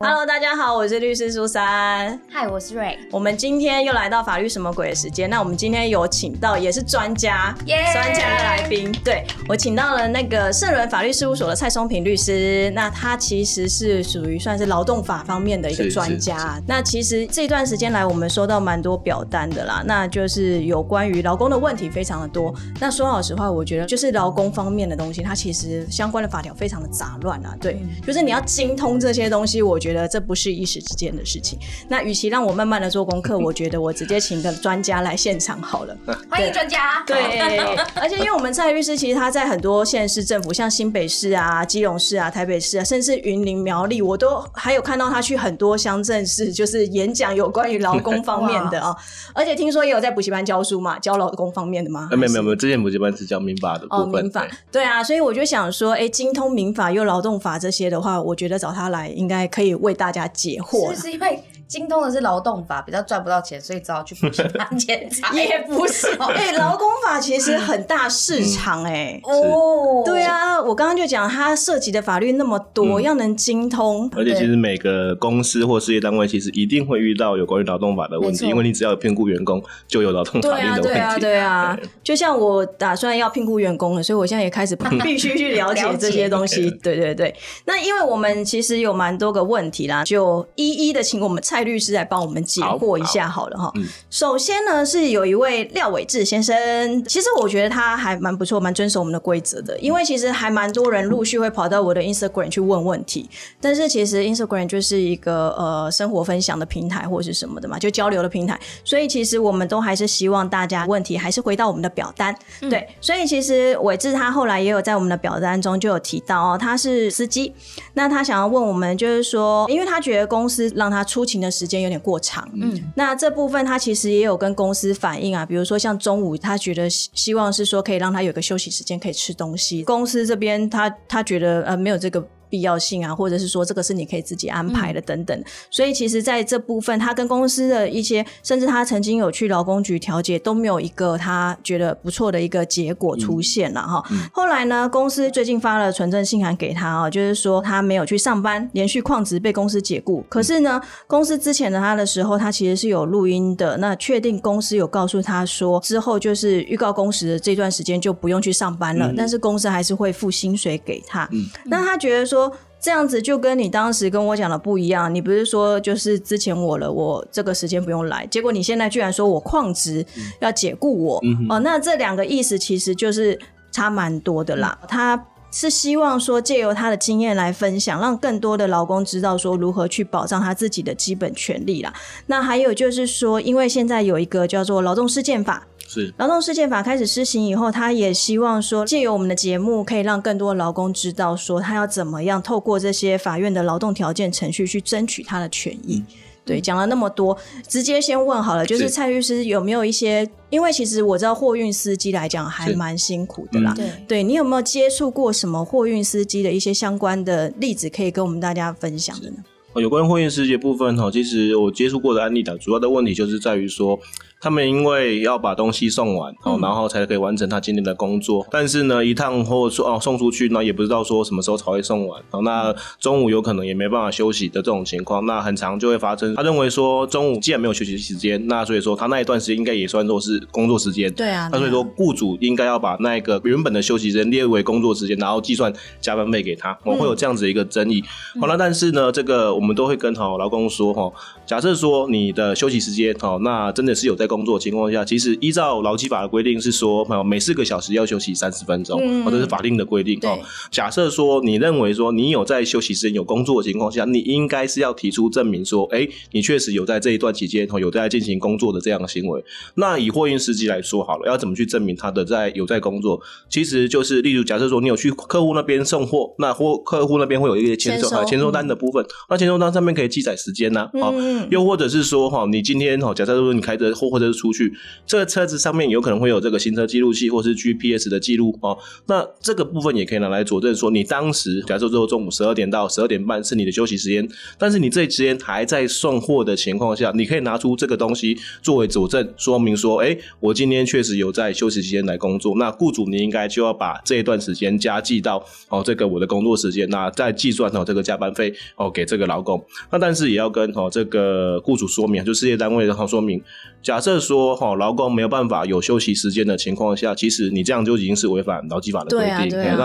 Hello，大家好，我是律师苏珊。嗨，我是瑞。我们今天又来到法律什么鬼的时间。那我们今天有请到也是专家，专家来宾。对我请到了那个圣伦法律事务所的蔡松平律师。那他其实是属于算是劳动法方面的一个专家。那其实这段时间来，我们收到蛮多表单的啦。那就是有关于劳工的问题非常的多。那说老实话，我觉得就是劳工方面的东西，它其实相关的法条非常的杂乱啊。对，就是你要精通这些东西，我觉觉得这不是一时之间的事情。那与其让我慢慢的做功课，我觉得我直接请个专家来现场好了。欢迎专家。对，而且因为我们蔡律师其实他在很多县市政府，像新北市啊、基隆市啊、台北市啊，甚至云林苗栗，我都还有看到他去很多乡镇市，就是演讲有关于劳工方面的啊。而且听说也有在补习班教书嘛，教劳工方面的吗？没有没有没有，之前补习班是教民法的部分。民法对啊，所以我就想说，哎，精通民法又劳动法这些的话，我觉得找他来应该可以。为大家解惑，是因为。精通的是劳动法，比较赚不到钱，所以只好去补习班 检查。也不是，哎，劳工法其实很大市场，哎，哦，对啊，我刚刚就讲，它涉及的法律那么多，要能精通。而且其实每个公司或事业单位，其实一定会遇到有关于劳动法的问题，因为你只要有聘雇员工，就有劳动法律的问题。对啊，对啊，就像我打算要聘雇员工了，所以我现在也开始必须去了解这些东西。对对对，那因为我们其实有蛮多个问题啦，就一一的请我们蔡。蔡律师来帮我们解惑一下好了哈。首先呢，是有一位廖伟志先生，其实我觉得他还蛮不错，蛮遵守我们的规则的。因为其实还蛮多人陆续会跑到我的 Instagram 去问问题，但是其实 Instagram 就是一个呃生活分享的平台或是什么的嘛，就交流的平台。所以其实我们都还是希望大家问题还是回到我们的表单。对，所以其实伟志他后来也有在我们的表单中就有提到哦，他是司机，那他想要问我们就是说，因为他觉得公司让他出勤的。时间有点过长，嗯，那这部分他其实也有跟公司反映啊，比如说像中午，他觉得希望是说可以让他有个休息时间可以吃东西，公司这边他他觉得呃没有这个。必要性啊，或者是说这个是你可以自己安排的等等，所以其实在这部分，他跟公司的一些，甚至他曾经有去劳工局调解，都没有一个他觉得不错的一个结果出现了哈。后来呢，公司最近发了存证信函给他啊，就是说他没有去上班，连续旷职被公司解雇。可是呢，公司之前的他的时候，他其实是有录音的，那确定公司有告诉他说，之后就是预告工时的这段时间就不用去上班了，但是公司还是会付薪水给他。那他觉得说。说这样子就跟你当时跟我讲的不一样，你不是说就是之前我了，我这个时间不用来，结果你现在居然说我旷职要解雇我哦，那这两个意思其实就是差蛮多的啦。他是希望说借由他的经验来分享，让更多的劳工知道说如何去保障他自己的基本权利啦。那还有就是说，因为现在有一个叫做劳动事件法。是劳动事件法开始施行以后，他也希望说，借由我们的节目，可以让更多劳工知道说，他要怎么样透过这些法院的劳动条件程序去争取他的权益。对，讲了那么多，直接先问好了，就是蔡律师有没有一些？因为其实我知道货运司机来讲还蛮辛苦的啦。对，对你有没有接触过什么货运司机的一些相关的例子，可以跟我们大家分享的呢？有关货运司机部分哈，其实我接触过的案例的主要的问题就是在于说。他们因为要把东西送完，哦，然后才可以完成他今天的工作。但是呢，一趟或者说哦送出去，那也不知道说什么时候才会送完。哦，那中午有可能也没办法休息的这种情况，那很长就会发生。他认为说中午既然没有休息时间，那所以说他那一段时间应该也算作是工作时间。对啊。那所以说雇主应该要把那个原本的休息时间列为工作时间，然后计算加班费给他。我会有这样子一个争议。好了，但是呢，这个我们都会跟好劳工说哈，假设说你的休息时间哦，那真的是有在工作情况下。其实依照劳基法的规定是说，每四个小时要休息三十分钟，或者是法定的规定哦。假设说你认为说你有在休息时间有工作的情况下，你应该是要提出证明说，哎，你确实有在这一段期间哦有在进行工作的这样的行为。那以货运司机来说好了，要怎么去证明他的在有在工作？其实就是例如假设说你有去客户那边送货，那货客户那边会有一个签收签收单的部分，那签收单上面可以记载时间呐，啊，又或者是说哈，你今天哈，假设说你开着货或者是出去，这个车子上面有可能会有这个行车记录器或是 GPS 的记录哦。那这个部分也可以拿来佐证说，你当时假设说中午十二点到十二点半是你的休息时间，但是你这时间还在送货的情况下，你可以拿出这个东西作为佐证，说明说，哎，我今天确实有在休息期间来工作。那雇主你应该就要把这一段时间加计到哦这个我的工作时间，那再计算哦这个加班费哦给这个劳工。那但是也要跟哦这个 雇主说明，就事业单位然后说明，假设说哈劳工没有办法有休息时间的情况下，其实你这样就已经是违反劳基法的规定。对啊，对啊。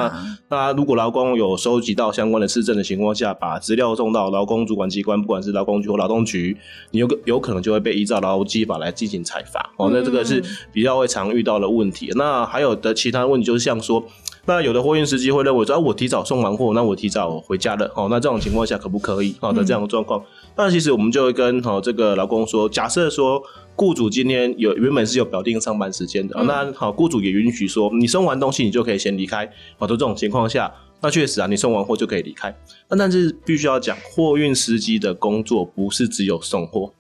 那那如果劳工有收集到相关的市政的情况下，把资料送到劳工主管机关，不管是劳工局或劳动局，你有个有可能就会被依照劳基法来进行裁罚。哦，那这个是比较会常遇到的问题。那还有的其他问题就是像说。那有的货运司机会认为说，啊，我提早送完货，那我提早回家了，哦，那这种情况下可不可以？好的，这样的状况，那其实我们就会跟哦这个劳工说，假设说雇主今天有原本是有表定上班时间的，那好，雇主也允许说，你送完东西你就可以先离开，好都这种情况下，那确实啊，你送完货就可以离开，那但是必须要讲，货运司机的工作不是只有送货。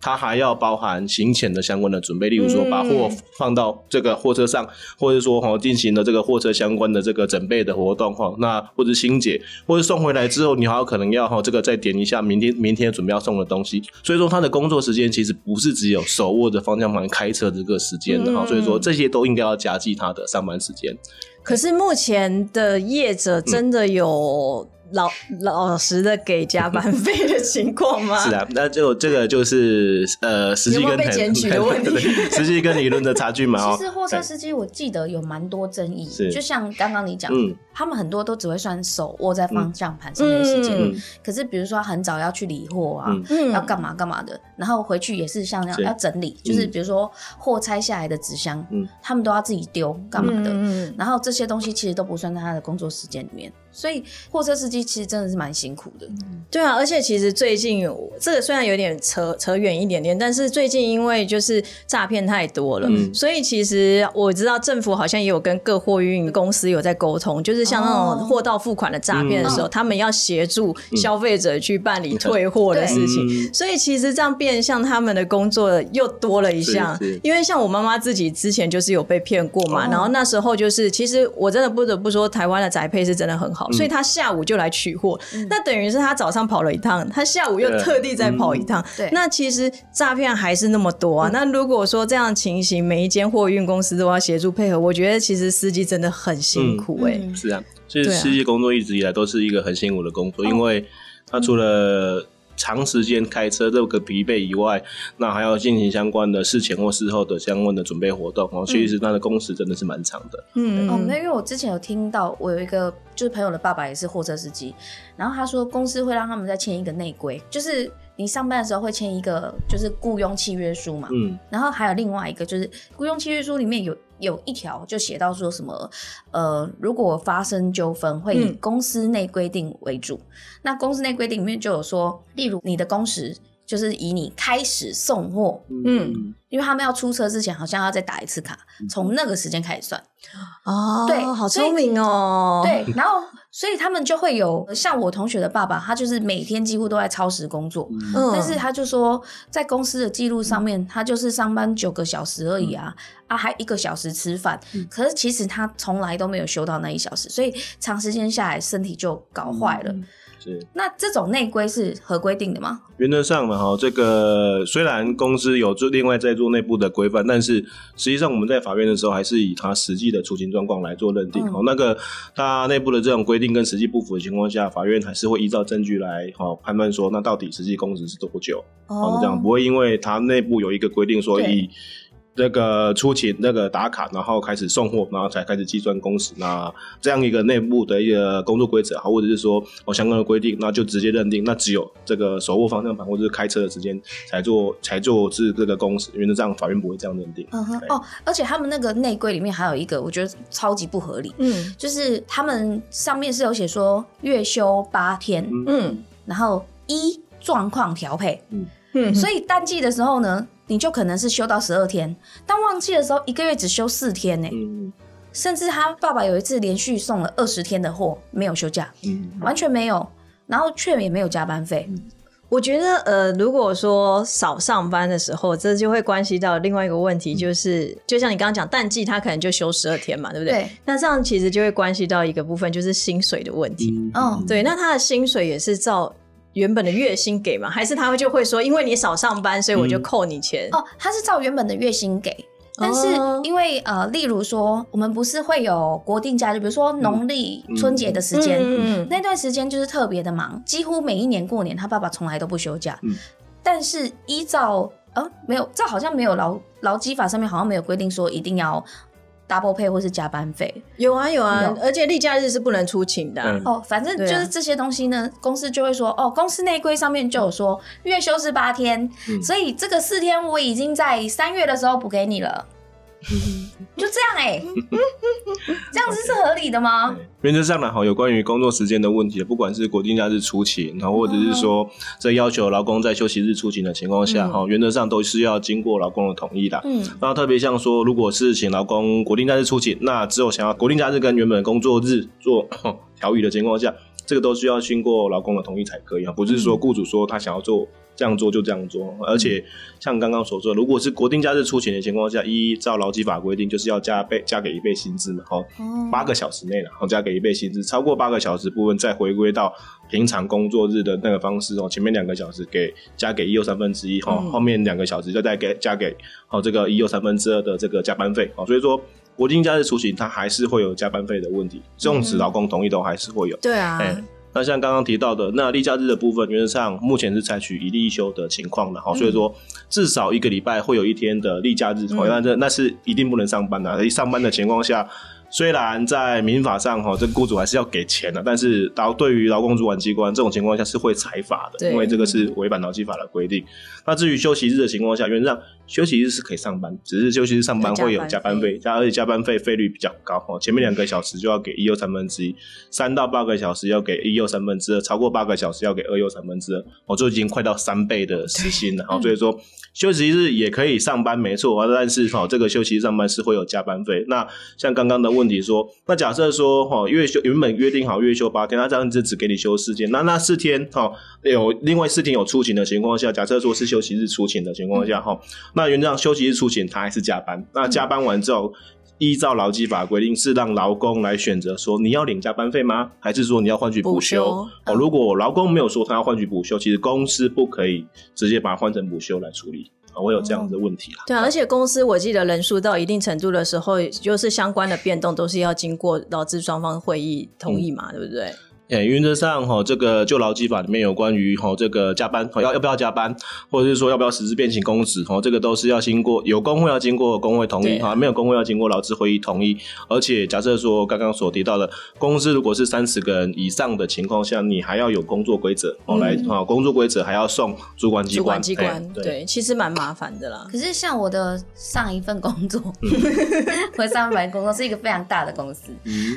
它还要包含行前的相关的准备，例如说把货放到这个货车上，或者说哈进行了这个货车相关的这个准备的活动哈，那或者清洁，或者送回来之后，你还有可能要哈这个再点一下明天明天准备要送的东西，所以说他的工作时间其实不是只有手握着方向盘开车这个时间的哈，所以说这些都应该要加计他的上班时间。可是目前的业者真的有。老老实的给加班费的情况吗？是啊，那就这个就是呃，实际跟被检举的问题，实际跟理论的差距嘛。其实货车司机我记得有蛮多争议，就像刚刚你讲，他们很多都只会算手握在方向盘上面的时间，可是比如说很早要去理货啊，要干嘛干嘛的，然后回去也是像那样要整理，就是比如说货拆下来的纸箱，他们都要自己丢干嘛的，然后这些东西其实都不算在他的工作时间里面。所以货车司机其实真的是蛮辛苦的，对啊，而且其实最近这个虽然有点扯扯远一点点，但是最近因为就是诈骗太多了，所以其实我知道政府好像也有跟各货运公司有在沟通，就是像那种货到付款的诈骗的时候，他们要协助消费者去办理退货的事情，所以其实这样变相他们的工作又多了一项，因为像我妈妈自己之前就是有被骗过嘛，然后那时候就是其实我真的不得不说，台湾的宅配是真的很好。所以他下午就来取货，那等于是他早上跑了一趟，他下午又特地再跑一趟。对，那其实诈骗还是那么多啊。那如果说这样情形，每一间货运公司都要协助配合，我觉得其实司机真的很辛苦哎。是啊，其实司机工作一直以来都是一个很辛苦的工作，因为他除了长时间开车这个疲惫以外，那还要进行相关的事前或事后的相关的准备活动哦。其实他的工时真的是蛮长的。嗯，哦，那因为我之前有听到，我有一个就是朋友的爸爸也是货车司机，然后他说公司会让他们再签一个内规，就是你上班的时候会签一个就是雇佣契约书嘛。嗯，然后还有另外一个就是雇佣契约书里面有。有一条就写到说什么，呃，如果发生纠纷，会以公司内规定为主。那公司内规定里面就有说，例如你的工时就是以你开始送货，嗯，因为他们要出车之前，好像要再打一次卡，从那个时间开始算。哦，对，好聪明哦。对，然后。所以他们就会有像我同学的爸爸，他就是每天几乎都在超时工作，但是他就说在公司的记录上面，他就是上班九个小时而已啊，啊还一个小时吃饭，可是其实他从来都没有休到那一小时，所以长时间下来身体就搞坏了。是，那这种内规是合规定的吗？原则上嘛，哈，这个虽然公司有做另外在做内部的规范，但是实际上我们在法院的时候，还是以他实际的出勤状况来做认定。哦，那个他内部的这种规定跟实际不符的情况下，法院还是会依照证据来哈判断说，那到底实际工时是多久？哦，这样不会因为他内部有一个规定，所以。那个出勤那个打卡，然后开始送货，然后才开始计算工时。那这样一个内部的一个工作规则，好，或者是说哦相关的规定，那就直接认定，那只有这个手握方向盘或者是开车的时间才做才做是这个工时。原则上法院不会这样认定。嗯哼哦，而且他们那个内规里面还有一个，我觉得超级不合理。嗯，就是他们上面是有写说月休八天，嗯，然后一状况调配，嗯嗯，所以淡季的时候呢。你就可能是休到十二天，但旺季的时候一个月只休四天呢。甚至他爸爸有一次连续送了二十天的货，没有休假，完全没有，然后却也没有加班费。我觉得，呃，如果说少上班的时候，这就会关系到另外一个问题，就是就像你刚刚讲淡季，他可能就休十二天嘛，对不对？对。那这样其实就会关系到一个部分，就是薪水的问题。嗯，对。那他的薪水也是照原本的月薪给吗？还是他会就会说，因为你少上班，所以我就扣你钱？哦，他是照原本的月薪给。但是因为呃，例如说，我们不是会有国定假日，比如说农历春节的时间，那段时间就是特别的忙，几乎每一年过年，他爸爸从来都不休假。但是依照呃，没有，这好像没有劳劳基法上面好像没有规定说一定要 double pay 或是加班费。有啊有啊，而且例假日是不能出勤的。哦，反正就是这些东西呢，公司就会说，哦，公司内规上面就有说月休是八天，所以这个四天我已经在三月的时候补给你了。就这样哎，这样子是合理的吗？原则上呢，哈，有关于工作时间的问题，不管是国定假日出勤，然后或者是说在要求劳工在休息日出勤的情况下，哈，原则上都是要经过劳工的同意的。嗯，那特别像说，如果是请劳工国定假日出勤，那只有想要国定假日跟原本工作日做调语的情况下，这个都需要经过劳工的同意才可以啊，不是说雇主说他想要做。这样做就这样做，而且像刚刚所说，如果是国定假日出勤的情况下，依照劳基法规定，就是要加倍加给一倍薪资嘛，好，八个小时内然后加给一倍薪资，超过八个小时部分再回归到平常工作日的那个方式哦，前面两个小时给加给一又三分之一，哈，后面两个小时就再给加给好这个一又三分之二的这个加班费，好，所以说国定假日出行它还是会有加班费的问题，纵使劳工同意都还是会有，对啊。那像刚刚提到的，那例假日的部分，原则上目前是采取一例一休的情况的哈，所以说至少一个礼拜会有一天的例假日，那这那是一定不能上班的，一上班的情况下。虽然在民法上哈，这雇主还是要给钱的，但是劳对于劳工主管机关这种情况下是会裁罚的，因为这个是违反劳基法的规定。那至于休息日的情况下，原则上休息日是可以上班，只是休息日上班会有加班费，加而且加班费费率比较高哦。前面两个小时就要给一又三分之一，三到八个小时要给一又三分之二，超过八个小时要给二又三分之二，哦，就已经快到三倍的时薪了。所以说休息日也可以上班，没错，但是哈，这个休息日上班是会有加班费。那像刚刚的。问题说，那假设说哈月休原本约定好月休八天，那这样子只给你休四天，那那四天哈有另外四天有出勤的情况下，假设说是休息日出勤的情况下哈，那原则上休息日出勤他还是加班，那加班完之后，依照劳基法规定是让劳工来选择说你要领加班费吗？还是说你要换取补休？哦，如果劳工没有说他要换取补休，其实公司不可以直接把它换成补休来处理。我有这样的问题啦。对啊，而且公司我记得人数到一定程度的时候，就是相关的变动都是要经过劳资双方会议同意嘛，对不对？诶，原则上哈，这个就劳基法里面有关于哈这个加班，要要不要加班，或者是说要不要实施变形工时，哈，这个都是要经过有工会要经过工会同意哈，没有工会要经过劳资会议同意。而且假设说刚刚所提到的公司如果是三十个人以上的情况下，你还要有工作规则哦来啊，工作规则还要送主管机关。主管机关对，其实蛮麻烦的啦。可是像我的上一份工作，我上一份工作是一个非常大的公司，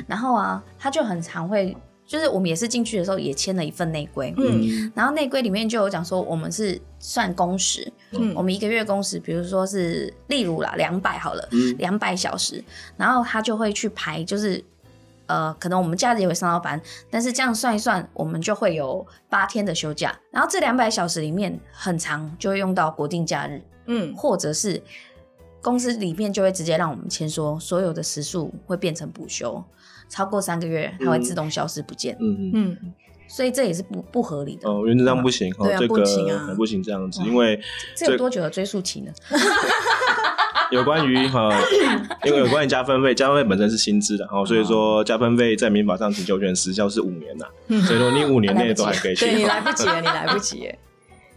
然后啊，他就很常会。就是我们也是进去的时候也签了一份内规，嗯，然后内规里面就有讲说我们是算工时，嗯，我们一个月工时，比如说是例如啦两百好了，两百小时，然后他就会去排，就是呃，可能我们假日也会上到班，但是这样算一算，我们就会有八天的休假，然后这两百小时里面很长就会用到国定假日，嗯，或者是公司里面就会直接让我们签说所有的时数会变成补休。超过三个月，它会自动消失不见。嗯嗯，所以这也是不不合理的。哦，原则上不行。对啊，不行啊，不行这样子，因为这有多久的追溯期呢？有关于哈，因为有关于加分费，加分费本身是薪资的，哦，所以说加分费在民法上请求权时效是五年呐，所以说你五年内都还可以。对你来不及了，你来不及。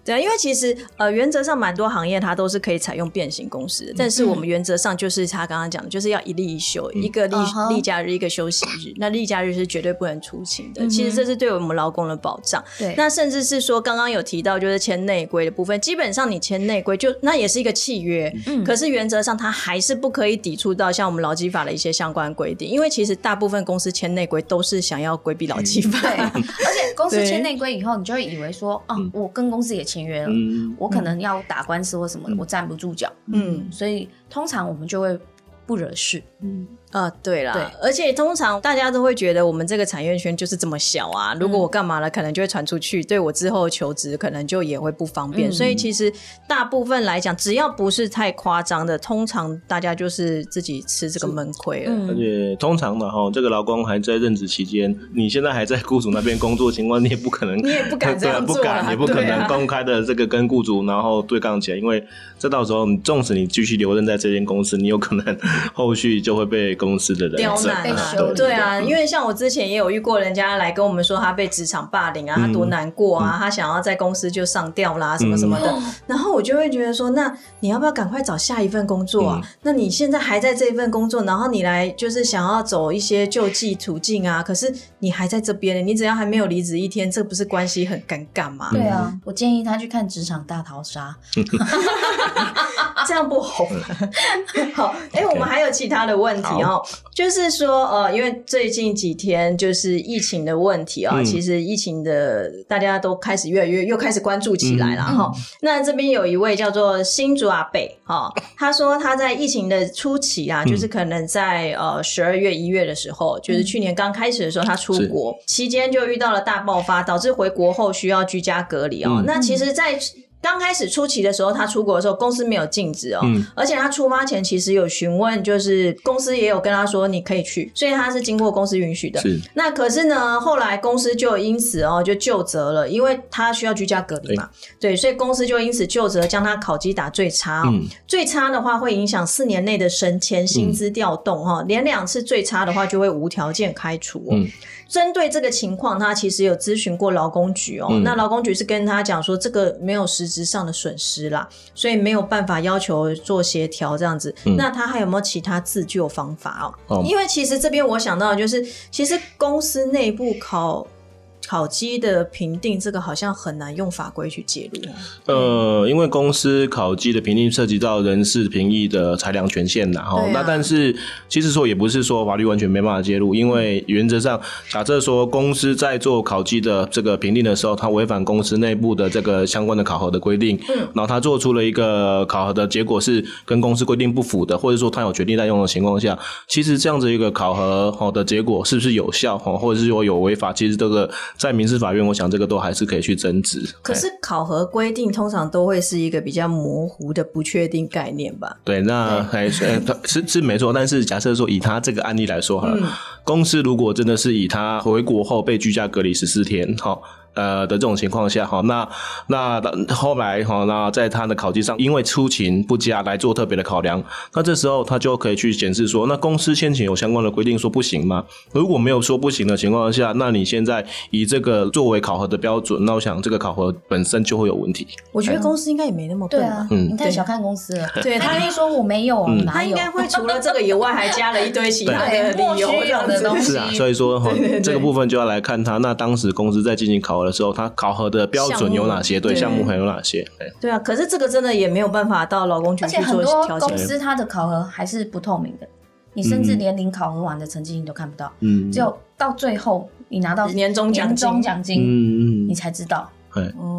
对啊，因为其实呃，原则上蛮多行业它都是可以采用变形公司，但是我们原则上就是他刚刚讲的，就是要一例一休，一个例例假日，一个休息日。那例假日是绝对不能出勤的。其实这是对我们劳工的保障。对，那甚至是说刚刚有提到，就是签内规的部分，基本上你签内规就那也是一个契约，嗯，可是原则上它还是不可以抵触到像我们劳基法的一些相关规定，因为其实大部分公司签内规都是想要规避劳基法，对，而且公司签内规以后，你就会以为说，哦，我跟公司也签约了。我可能要打官司或什么的，我站不住脚，嗯，所以通常我们就会不惹事，嗯，啊，对啦，对而且通常大家都会觉得我们这个产业圈就是这么小啊，如果我干嘛了，可能就会传出去，对我之后求职可能就也会不方便。嗯所以其实大部分来讲，只要不是太夸张的，通常大家就是自己吃这个闷亏了。嗯而且通常的哈，这个劳工还在任职期间，你现在还在雇主那边工作情况，你也不可能，你也不敢 这样做啊不敢，也不可能公开的这个跟雇主然后对杠起来，因为这到时候你纵使你继续留任在这间公司，你有可能 后续就会被公司的人刁难啊对。啊，因为像我之前也有遇过人家来跟我们说他被职场霸凌啊，他多难过啊，他想要在公司就上吊啦，什么什么的。然后我就会觉得说，那你要不要赶快找下一份工作啊？那你现在还在这一份工作，然后你来就是想要走一些救济途径啊，可是你还在这边呢，你只要还没有离职一天，这不是关系很尴尬吗？对啊，我建议他去看《职场大逃杀 这样不红。好，哎、我们还有其他的问题哦，就是说，呃，因为最近几天就是疫情的问题啊、嗯。其实疫情的大家都开始越来越又开始关注起来了嗯哈、那这边有一位叫做新竹阿贝哈、他说他在疫情的初期啊，就是可能在呃十二月一月的时候，就是去年刚开始的时候，他出国期间就遇到了大爆发，导致回国后需要居家隔离哦。嗯。那其实，在刚开始初期的时候，他出国的时候，公司没有禁止哦，嗯。而且他出发前其实有询问，就是公司也有跟他说你可以去，所以他是经过公司允许的。是。那可是呢，后来公司就因此哦就就责了，因为他需要居家隔离嘛，对，所以公司就因此就责将他考绩打最差哦，嗯。最差的话会影响四年内的升迁、薪资调动哈、连两次最差的话就会无条件开除哦。嗯针对这个情况，他其实有咨询过劳工局哦。嗯那劳工局是跟他讲说，这个没有实质上的损失啦，所以没有办法要求做协调这样子。嗯那他还有没有其他自救方法哦？哦因为其实这边我想到的就是，其实公司内部考考绩的评定，这个好像很难用法规去介入哦。呃，因为公司考绩的评定涉及到人事评议的裁量权限然后、啊那但是其实说也不是说法律完全没办法介入，因为原则上假设说公司在做考绩的这个评定的时候，它违反公司内部的这个相关的考核的规定，嗯，然后它做出了一个考核的结果是跟公司规定不符的，或者说它有决定滥用的情况下，其实这样子一个考核好的结果是不是有效哈，或者是说有违法，其实这个在民事法院，我想这个都还是可以去争执。可是考核规定通常都会是一个比较模糊的不确定概念吧？对，那还 是呃是是没错，但是假设说以他这个案例来说好了，公司如果真的是以他回国后被居家隔离十四天，哈。呃的这种情况下，哈，那那后来哈，那在他的考绩上，因为出勤不佳来做特别的考量，那这时候他就可以去检视说，那公司先前有相关的规定说不行吗？如果没有说不行的情况下，那你现在以这个作为考核的标准，那我想这个考核本身就会有问题。我觉得公司应该也没那么笨啊，嗯你太小看公司了。对他他跟你说我没有，嗯？他应该会除了这个以外，还加了一堆其他的对理由，莫须有的东西是啊，所以说哈这个部分就要来看他那当时公司在进行考核的时候，他考核的标准有哪些？对，项目还有哪些？对对啊，可是这个真的也没有办法到劳工局去做调解。公司它的考核还是不透明的，你甚至连领考核完的成绩你都看不到，嗯只有到最后你拿到年终奖金年终奖金，嗯嗯你，才知道。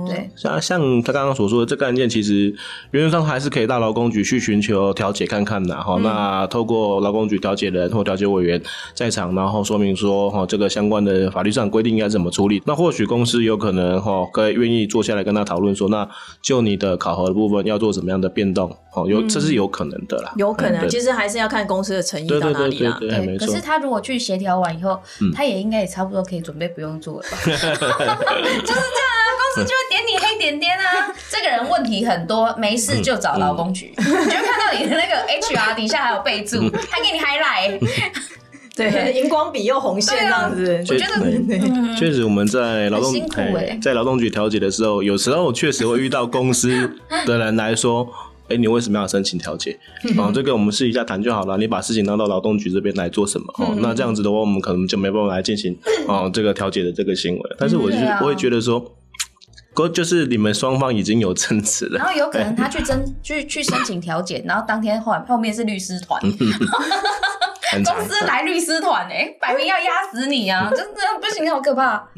对。像像他刚刚所说的这个案件，其实原则上还是可以到劳工局去寻求调解看看的哈。那透过劳工局调解人或调解委员在场，然后说明说哈这个相关的法律上规定应该怎么处理。那或许公司有可能哈可以愿意坐下来跟他讨论说，那就你的考核的部分要做什么样的变动？哦，有这是有可能的啦，有可能，对其实还是要看公司的诚意对对到哪里啦。对对对，没错可是。他如果去协调完以后，嗯他也应该也差不多可以准备不用做了吧？就是这样就会点你黑点点啊。这个人问题很多，没事就找劳工局，你就看到你的那个 HR 底下还有备注，还给你 highlight。对，荧光笔又红线这样子，我觉得确实，我们在劳动在劳动局调解的时候，有时候确实会遇到公司的人来说。哎，你为什么要申请调解？哦，这个我们试一下谈就好了。你把事情拿到劳动局这边来做什么？哦，那这样子的话，我们可能就没办法来进行哦这个调解的这个行为。但是我就我会觉得说，哥就是你们双方已经有争执了。然，后有可能他去争去去申请调解，然后当天后后面是律师团，公司来律师团哎，摆明要压死你啊！真的不行，好可怕。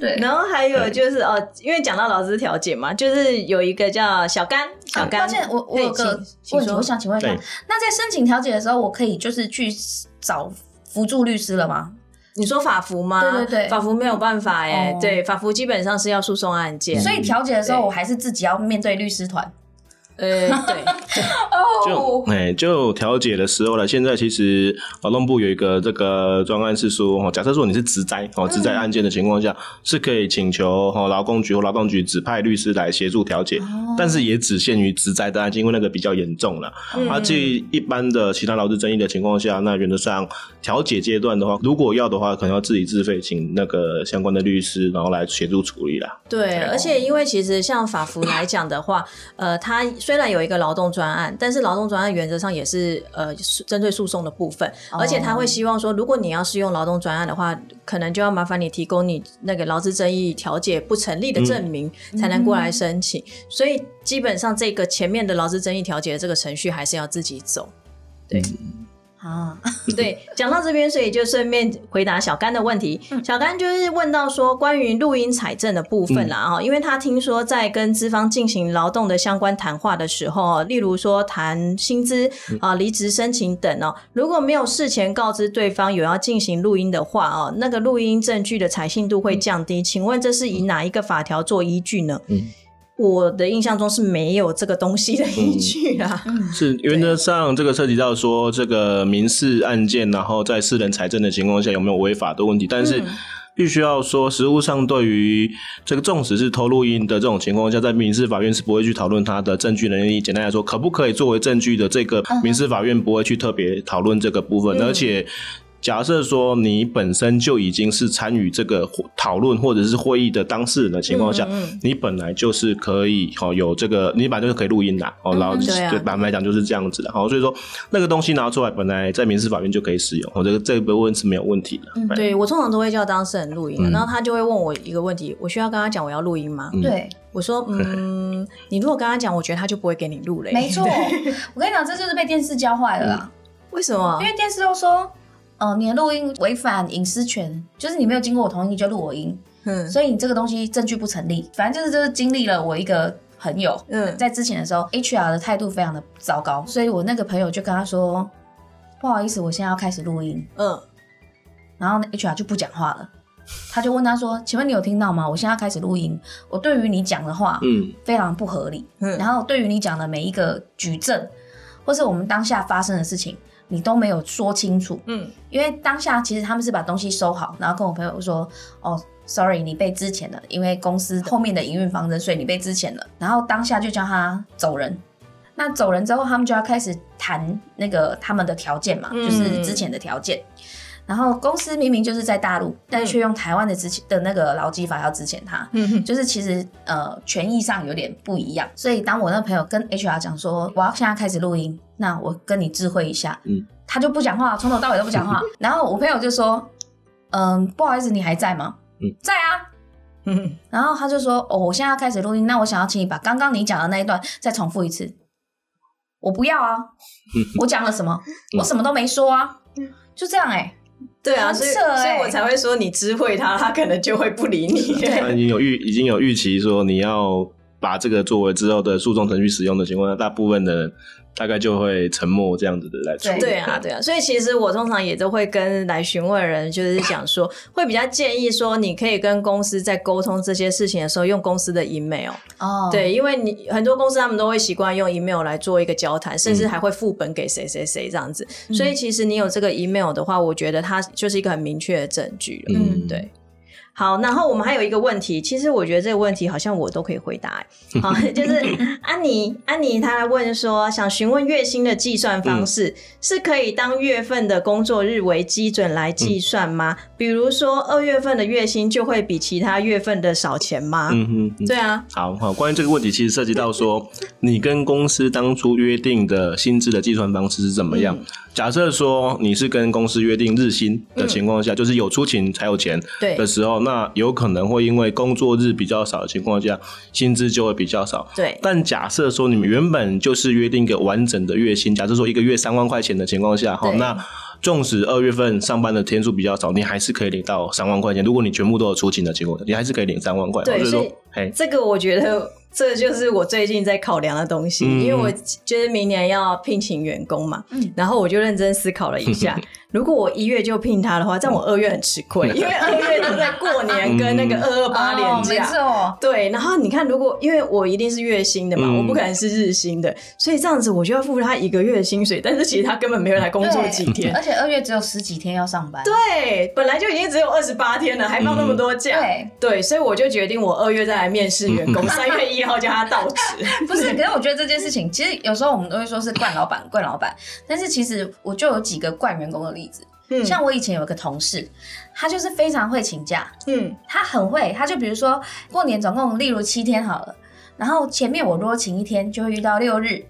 对，然后还有就是哦，因为讲到劳资调解嘛，就是有一个叫小甘，小甘，抱歉，我我有个问题，我想请问一下，那在申请调解的时候，我可以就是去找辅助律师了吗？你说法服吗？对对对，法服没有办法哎，对，法服基本上是要诉讼案件，所以调解的时候，我还是自己要面对律师团。呃，对，就哎，就调解的时候了。现在其实劳动部有一个这个专案是说，假设说你是职灾哦，职灾案件的情况下，是可以请求哦劳工局或劳动局指派律师来协助调解，但是也只限于职灾的案件，因为那个比较严重了。而至于一般的其他劳资争议的情况下，那原则上调解阶段的话，如果要的话，可能要自己自费请那个相关的律师，然后来协助处理啦。对，而且因为其实像法服来讲的话，呃，他。虽然有一个劳动专案，但是劳动专案原则上也是呃针对诉讼的部分，而且他会希望说，如果你要适用劳动专案的话，可能就要麻烦你提供你那个劳资争议调解不成立的证明，才能过来申请。所以基本上这个前面的劳资争议调解的这个程序还是要自己走，对。啊，对，讲到这边，所以就顺便回答小甘的问题。小甘就是问到说，关于录音采证的部分啦，哈，因为他听说在跟资方进行劳动的相关谈话的时候，例如说谈薪资啊、离职申请等哦，如果没有事前告知对方有要进行录音的话哦，那个录音证据的采信度会降低。请问这是以哪一个法条做依据呢？嗯。我的印象中是没有这个东西的依据啊。是原则上，这个涉及到说这个民事案件，然后在私人财政的情况下有没有违法的问题。但是必须要说，实务上对于这个纵使是偷录音的这种情况下，在民事法院是不会去讨论他的证据能力。简单来说，可不可以作为证据的这个民事法院不会去特别讨论这个部分，而且。假设说你本身就已经是参与这个讨论或者是会议的当事人的情况下，你本来就是可以哦有这个，你本来就是可以录音的哦，然后对版本来讲就是这样子的，好，所以说那个东西拿出来，本来在民事法院就可以使用，我这个这个部分是没有问题的。对我通常都会叫当事人录音，然后他就会问我一个问题：我需要跟他讲我要录音吗？对，我说嗯，你如果跟他讲，我觉得他就不会给你录了。没错，我跟你讲，这就是被电视教坏了啦。为什么？因为电视都说。哦，你的录音违反隐私权，就是你没有经过我同意就录我音，嗯，所以你这个东西证据不成立。反正就是就是经历了我一个朋友，嗯，在之前的时候，HR 的态度非常的糟糕，所以我那个朋友就跟他说，不好意思，我现在要开始录音，嗯，然后 HR 就不讲话了，他就问他说，请问你有听到吗？我现在开始录音，我对于你讲的话，嗯，非常不合理，嗯，然后对于你讲的每一个举证，或是我们当下发生的事情。你都没有说清楚，嗯，因为当下其实他们是把东西收好，然后跟我朋友说，哦，sorry，你被之前了，因为公司后面的营运方针，所以你被之前了，然后当下就叫他走人。那走人之后，他们就要开始谈那个他们的条件嘛，就是之前的条件。然后公司明明就是在大陆，但却用台湾的之前的那个劳基法要支遣他，就是其实呃权益上有点不一样。所以当我那朋友跟 HR 讲说我要现在开始录音，那我跟你智慧一下，嗯，他就不讲话，从头到尾都不讲话。然后我朋友就说，嗯，不好意思，你还在吗？嗯，在啊。嗯，然后他就说，哦，我现在要开始录音，那我想要请你把刚刚你讲的那一段再重复一次。我不要啊，我讲了什么？我什么都没说啊，就这样哎。对啊，所以所以我才会说你知会他，他可能就会不理你。他已经有预已经有预期说你要把这个作为之后的诉讼程序使用的情况下，大部分的人。大概就会沉默这样子的来处理。对啊，对啊，所以其实我通常也都会跟来询问人，就是讲说，会比较建议说，你可以跟公司在沟通这些事情的时候，用公司的 email。哦，对，因为你很多公司他们都会习惯用 email 来做一个交谈，甚至还会副本给谁谁谁这样子。所以其实你有这个 email 的话，我觉得它就是一个很明确的证据了。嗯，对。好，然后我们还有一个问题，其实我觉得这个问题好像我都可以回答。好，就是安妮，安妮她问说，想询问月薪的计算方式是可以当月份的工作日为基准来计算吗？比如说二月份的月薪就会比其他月份的少钱吗？嗯哼，对啊。好好，关于这个问题，其实涉及到说你跟公司当初约定的薪资的计算方式是怎么样。假设说你是跟公司约定日薪的情况下，就是有出勤才有钱的时候，那有可能会因为工作日比较少的情况下，薪资就会比较少。对。但假设说你们原本就是约定一个完整的月薪，假设说一个月三万块钱的情况下，好，那纵使二月份上班的天数比较少，你还是可以领到三万块钱。如果你全部都有出勤的情况，你还是可以领三万块。对，所以，这个我觉得。这就是我最近在考量的东西，因为我就是明年要聘请员工嘛，然后我就认真思考了一下。如果我一月就聘他的话，这样我二月很吃亏，因为二月都在过年跟那个二二八年假。没错。对，然后你看，如果因为我一定是月薪的嘛，我不可能是日薪的，所以这样子我就要付他一个月的薪水，但是其实他根本没有来工作几天，而且二月只有十几天要上班。对，本来就已经只有二十八天了，还放那么多假。对对，所以我就决定我二月再来面试员工，三月一号叫他到职。不是，可是我觉得这件事情，其实有时候我们都会说是惯老板，惯老板，但是其实我就有几个惯员工的例子。像我以前有个同事，他就是非常会请假，嗯，他很会，他就比如说过年总共例如七天好了，然后前面我如果请一天，就会遇到六日，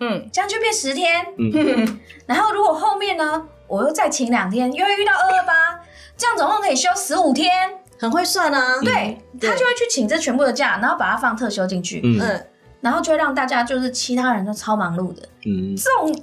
嗯，这样就变十天，嗯，然后如果后面呢，我又再请两天，又会遇到二二八，这样总共可以休十五天，很会算啊，对他就会去请这全部的假，然后把它放特休进去，嗯，然后就会让大家就是其他人都超忙碌的，嗯，这种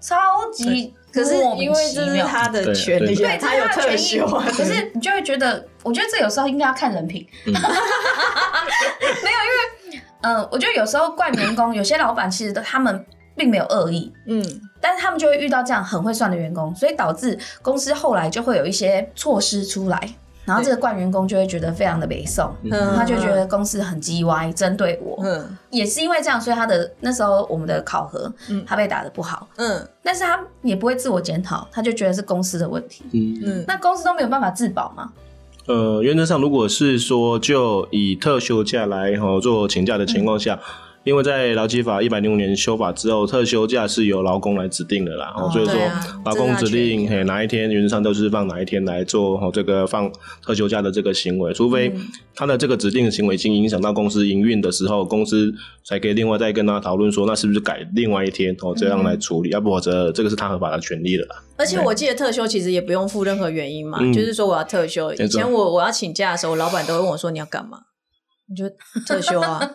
超级。可是因为这是他的权利，对，他有特权。可是你就会觉得，我觉得这有时候应该要看人品。没有，因为嗯，我觉得有时候怪员工，有些老板其实他们并没有恶意，嗯，但是他们就会遇到这样很会算的员工，所以导致公司后来就会有一些措施出来。然后这个冠员工就会觉得非常的北宋，他就觉得公司很鸡歪，针对我。嗯，也是因为这样，所以他的那时候我们的考核，他被打的不好。嗯，但是他也不会自我检讨，他就觉得是公司的问题。嗯嗯，那公司都没有办法自保吗？呃，原则上如果是说就以特休假来哈做请假的情况下。因为在劳基法一百零五年修法之后，特休假是由劳工来指定的啦，所以说劳工指定嘿哪一天原则上都是放哪一天来做哦这个放特休假的这个行为，除非他的这个指定的行为已经影响到公司营运的时候，公司才可以另外再跟他讨论说，那是不是改另外一天哦这样来处理，要不或者这个是他合法的权利了。而且我记得特休其实也不用付任何原因嘛，就是说我要特休，以前我我要请假的时候，老板都会问我说你要干嘛，你就特休啊。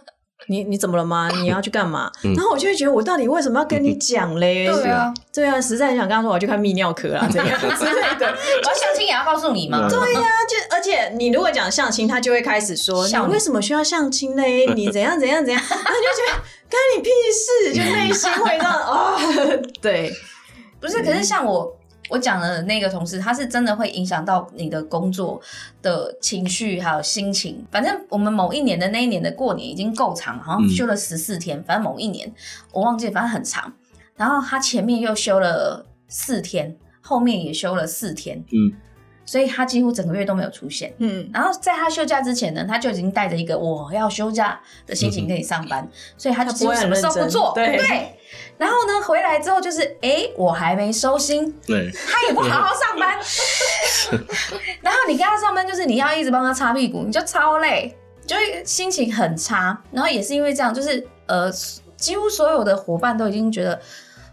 你你怎么了吗？你要去干嘛？然后我就会觉得，我到底为什么要跟你讲嘞？对啊，对啊，实在很想跟他说，我去看泌尿科啊，怎样 之类的。我相亲也要告诉你吗？对呀，就而且你如果讲相亲，他就会开始说，你为什么需要相亲嘞？你怎样怎样怎样？他 就觉得干你屁事，就内心会让啊，对，不是，可是像我。我讲的那个同事，他是真的会影响到你的工作的情绪还有心情。反正我们某一年的那一年的过年已经够长，好像休了十四天。反正某一年我忘记，反正很长。然后他前面又休了四天，后面也休了四天。嗯。所以他几乎整个月都没有出现，嗯，然后在他休假之前呢，他就已经带着一个我要休假的心情可以上班，所以他就不会什么时候不做，对，然后呢回来之后就是，哎，我还没收心，对，他也不好好上班，然后你跟他上班就是你要一直帮他擦屁股，你就超累，就会心情很差，然后也是因为这样，就是呃，几乎所有的伙伴都已经觉得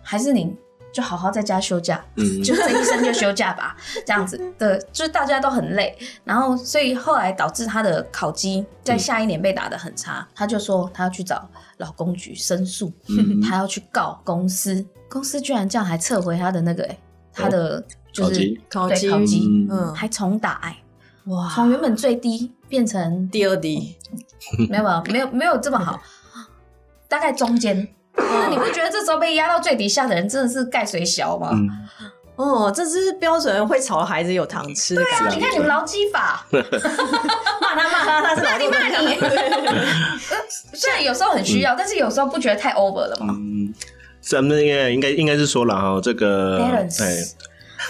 还是你。就好好在家休假，就这一生就休假吧，这样子。的，就是大家都很累，然后所以后来导致他的考绩在下一年被打得很差，他就说他要去找劳工局申诉，他要去告公司，公司居然这样还撤回他的那个哎，他的就是考绩，考绩，嗯，还重打哎，哇，从原本最低变成第二低，没有没有没有没有这么好，大概中间。那你不觉得这时候被压到最底下的人真的是盖水小吗？哦，这只是标准会吵的孩子有糖吃。对啊，你看你们劳基法，骂他骂他，他是骂你骂你。虽然有时候很需要，但是有时候不觉得太 over 了吗？嗯，咱们应该应该应该是说了哈，这个哎。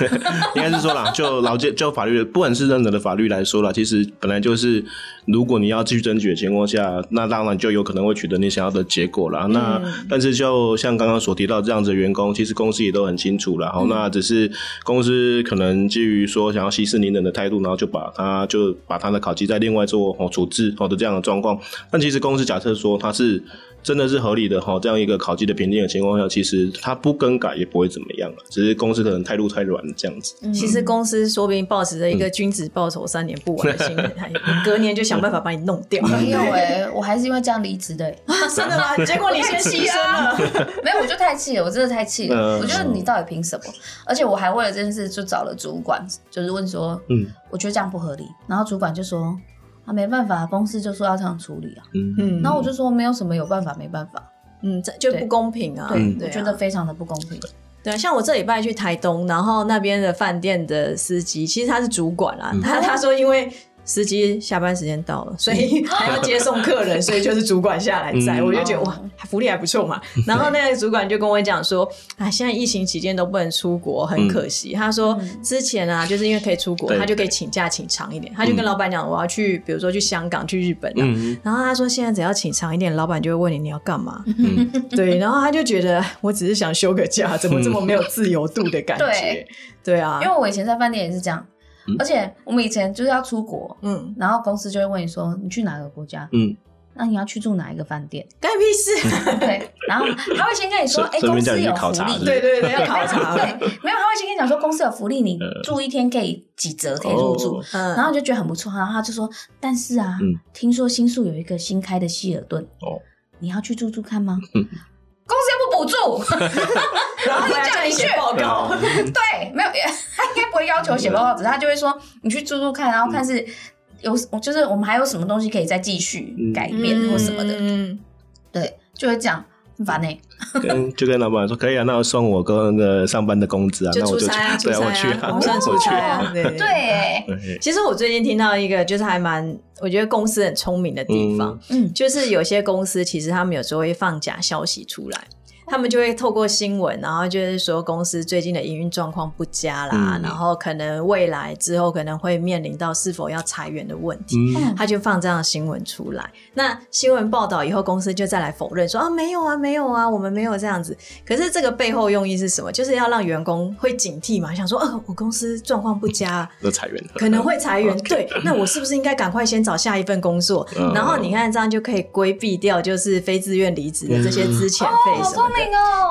应该是说了，就劳监就法律，不管是任何的法律来说了，其实本来就是，如果你要继续争取的情况下，那当然就有可能会取得你想要的结果了。那但是就像刚刚所提到这样子的员工，其实公司也都很清楚了。好，那只是公司可能基于说想要息事宁人的态度，然后就把他就把他的考绩再另外做哦处置好的这样的状况。但其实公司假设说他是。真的是合理的哈，这样一个考绩的评定的情况下，其实它不更改也不会怎么样了，只是公司可能态度太软了这样子。其实公司说不定抱持着一个君子报仇三年不晚的心态，隔年就想办法把你弄掉。没有哎，我还是因为这样离职的。真的吗？结果你先牺牲了。没有，我就太气了，我真的太气了。我觉得你到底凭什么？而且我还为了这件事就找了主管，就是问说，嗯，我觉得这样不合理。然后主管就说。啊，没办法，公司就说要这样处理啊。嗯嗯，然后我就说没有什么有办法，没办法。嗯，这就不公平啊。对，我觉得非常的不公平。对，像我这礼拜去台东，然后那边的饭店的司机，其实他是主管啦，他他说因为。司机下班时间到了，所以 还要接送客人，所以就是主管下来载，我就觉得哇，福利还不错嘛。然后那个主管就跟我讲说，啊，现在疫情期间都不能出国，很可惜。他说之前啊，就是因为可以出国，他就可以请假请长一点。他就跟老板讲，我要去，比如说去香港、去日本。然后他说，现在只要请长一点，老板就会问你你要干嘛。对，然后他就觉得我只是想休个假，怎么这么没有自由度的感觉？对啊，因为我以前在饭店也是这样。而且我们以前就是要出国，嗯，然后公司就会问你说你去哪个国家，嗯，那你要去住哪一个饭店？干屁事！对，然后他会先跟你说，哎，公司有福利，对对对，要考察。对，没有，他会先跟你讲说公司有福利，你住一天可以几折可以入住，然后就觉得很不错。然后他就说，但是啊，听说新宿有一个新开的希尔顿，哦，你要去住住看吗？公司又不补助，然后就叫你去报告。对，没有，他应该不会要求写报告，只是他就会说你去住住看，然后看是有，就是我们还有什么东西可以再继续改变或什么的。嗯，对，就会这样。烦呢，跟就跟老板说可以啊，那我送我哥那个上班的工资啊，那我就去，对，我去啊，我算出差啊，对对。其实我最近听到一个，就是还蛮，我觉得公司很聪明的地方，嗯，就是有些公司其实他们有时候会放假消息出来。他们就会透过新闻，然后就是说公司最近的营运状况不佳啦，然后可能未来之后可能会面临到是否要裁员的问题，他就放这样的新闻出来。那新闻报道以后，公司就再来否认说啊没有啊没有啊，我们没有这样子。可是这个背后用意是什么？就是要让员工会警惕嘛，想说呃我公司状况不佳，要裁员，可能会裁员。对，那我是不是应该赶快先找下一份工作？然后你看这样就可以规避掉就是非自愿离职的这些资遣费什么的。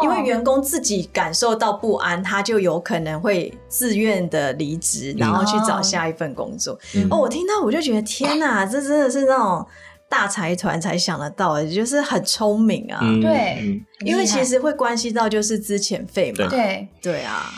因为员工自己感受到不安，他就有可能会自愿的离职，然后去找下一份工作。哦，我听到我就觉得天哪，这真的是那种大财团才想得到，就是很聪明啊。对，因为其实会关系到就是资遣费嘛。对。对啊，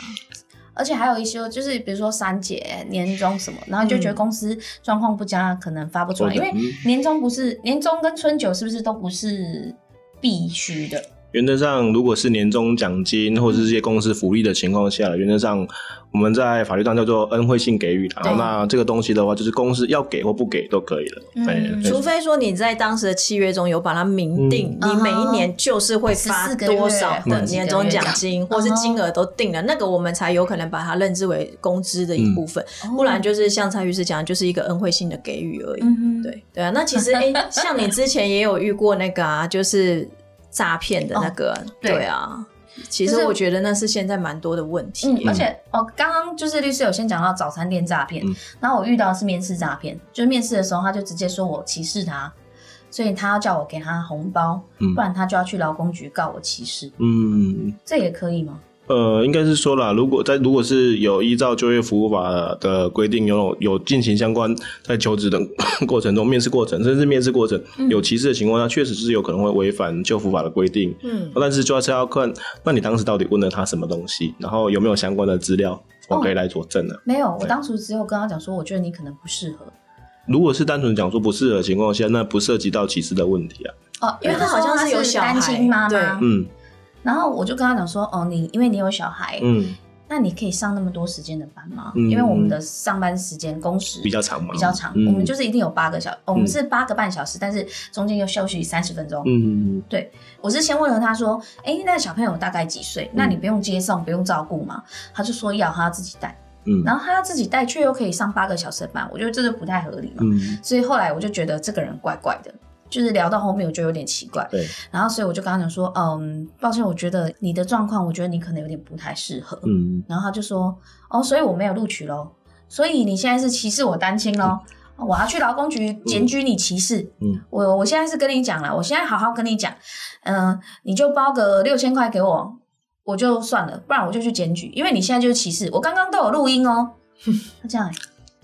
而且还有一些就是比如说三节、年终什么，然后就觉得公司状况不佳，可能发不出来，因为年终不是年终跟春酒是不是都不是必须的？原则上，如果是年终奖金或者是这些公司福利的情况下，原则上我们在法律上叫做恩惠性给予的。那这个东西的话，就是公司要给或不给都可以了。嗯，除非说你在当时的契约中有把它明定，你每一年就是会发多少的年终奖金，或是金额都定了，那个我们才有可能把它认知为工资的一部分。不然就是像蔡律师讲，就是一个恩惠性的给予而已。对对啊，那其实哎，像你之前也有遇过那个啊，就是。诈骗的那个，对啊，其实我觉得那是现在蛮多的问题。嗯，而且哦，刚刚就是律师有先讲到早餐店诈骗，然后我遇到的是面试诈骗，就是面试的时候他就直接说我歧视他，所以他要叫我给他红包，不然他就要去劳工局告我歧视。嗯，这也可以吗？呃，应该是说了，如果在如果是有依照就业服务法的规定，有有进行相关在求职的 过程中，面试过程甚至面试过程有歧视的情况下，确实是有可能会违反就服法的规定。嗯，但是就要是要看，那你当时到底问了他什么东西，然后有没有相关的资料，我可以来佐证的。没有，我当时只有跟他讲说，我觉得你可能不适合。如果是单纯讲说不适合的情况下，那不涉及到歧视的问题啊。哦，因为他好像是有单亲妈妈。嗯。然后我就跟他讲说，哦，你因为你有小孩，嗯，那你可以上那么多时间的班吗？因为我们的上班时间工时比较长嘛，比较长，我们就是一定有八个小，我们是八个半小时，但是中间又休息三十分钟。嗯嗯对，我是先问了他说，哎，那小朋友大概几岁？那你不用接送，不用照顾吗？他就说要，他要自己带。嗯，然后他要自己带，却又可以上八个小时的班，我觉得这就不太合理嘛。嗯，所以后来我就觉得这个人怪怪的。就是聊到后面，我觉得有点奇怪。对，然后所以我就跟他讲说，嗯，抱歉，我觉得你的状况，我觉得你可能有点不太适合。嗯，然后他就说，哦，所以我没有录取喽，所以你现在是歧视我单亲喽，我要去劳工局检举你歧视。嗯，我我现在是跟你讲了，我现在好好跟你讲，嗯，你就包个六千块给我，我就算了，不然我就去检举，因为你现在就是歧视，我刚刚都有录音哦。这样。